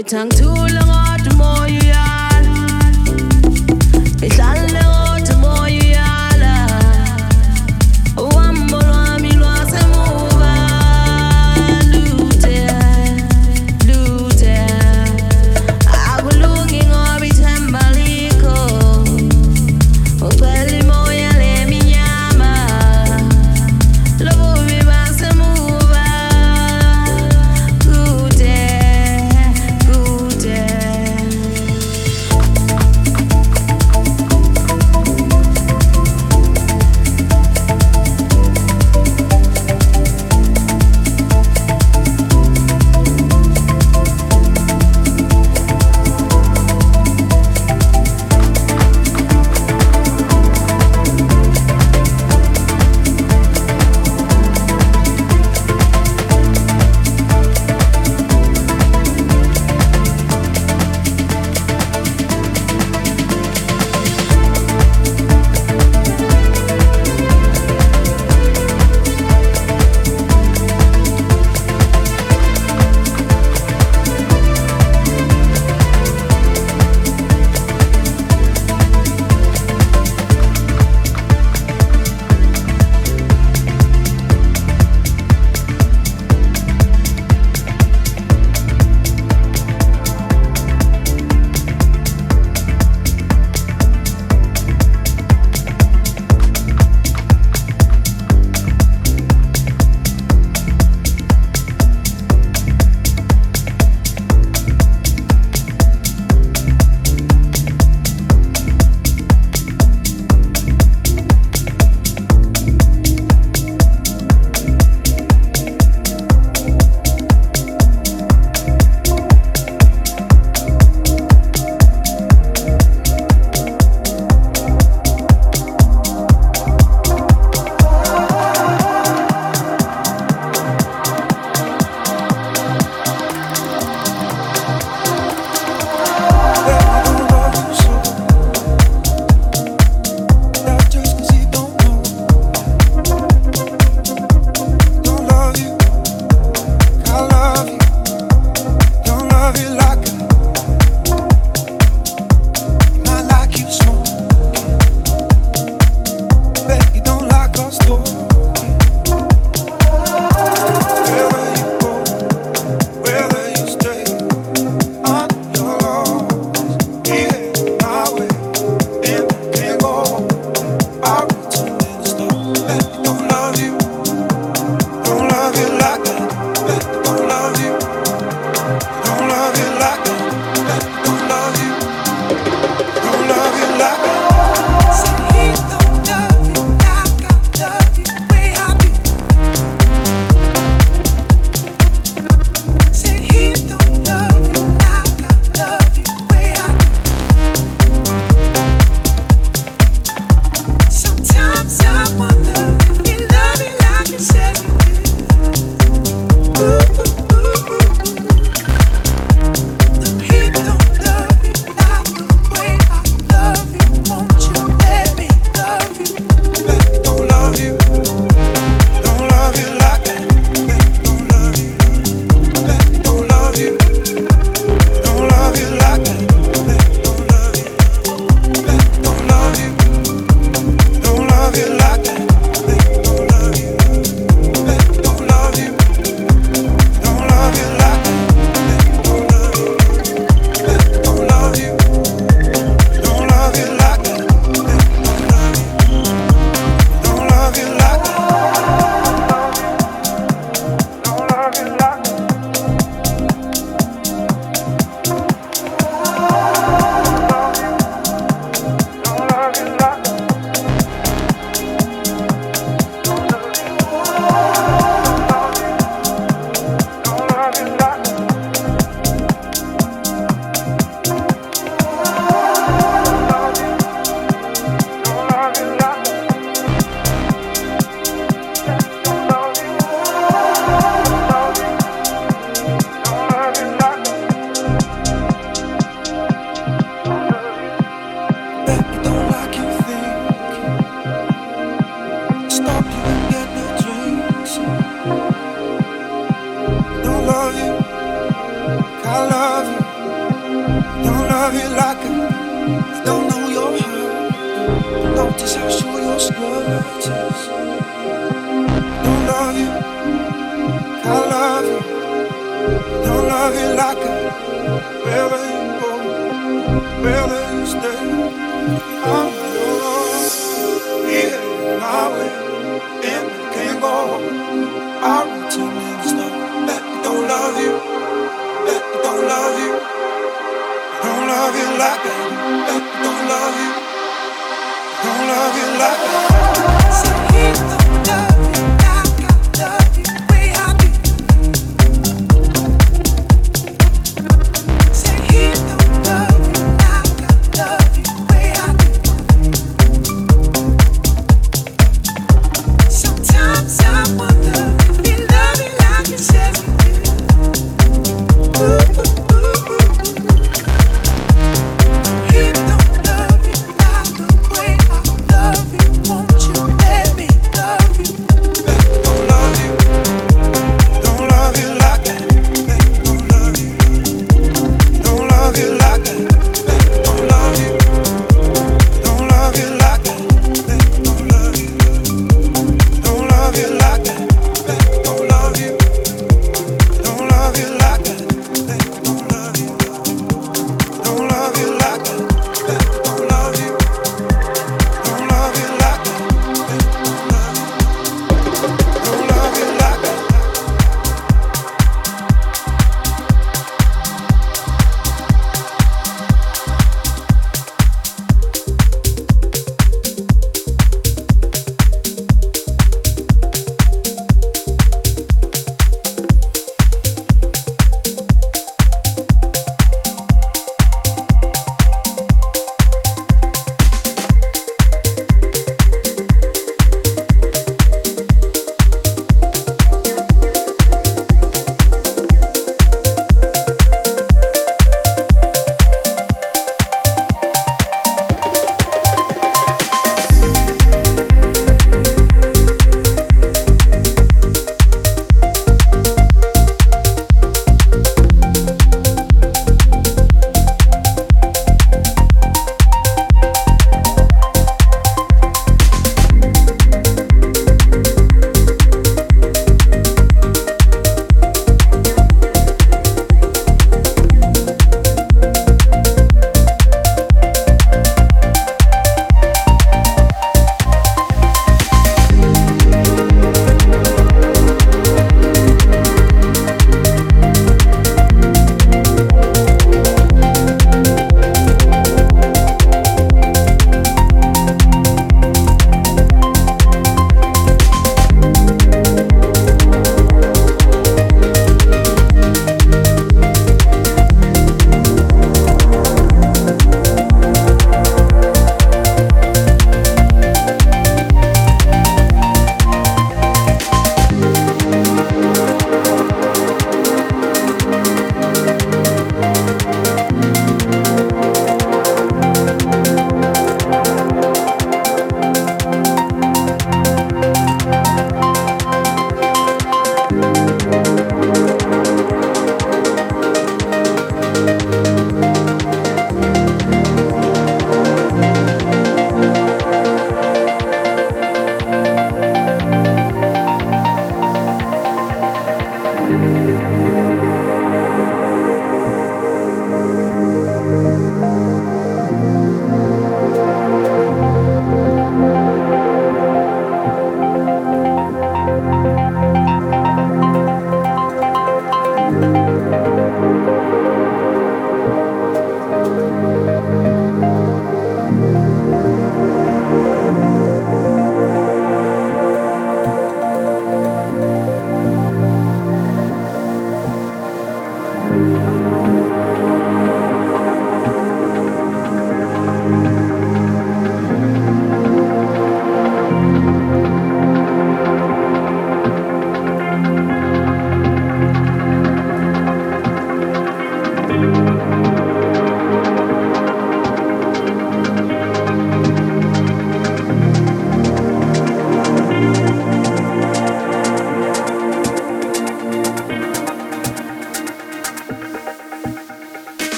Me too long more you. It's all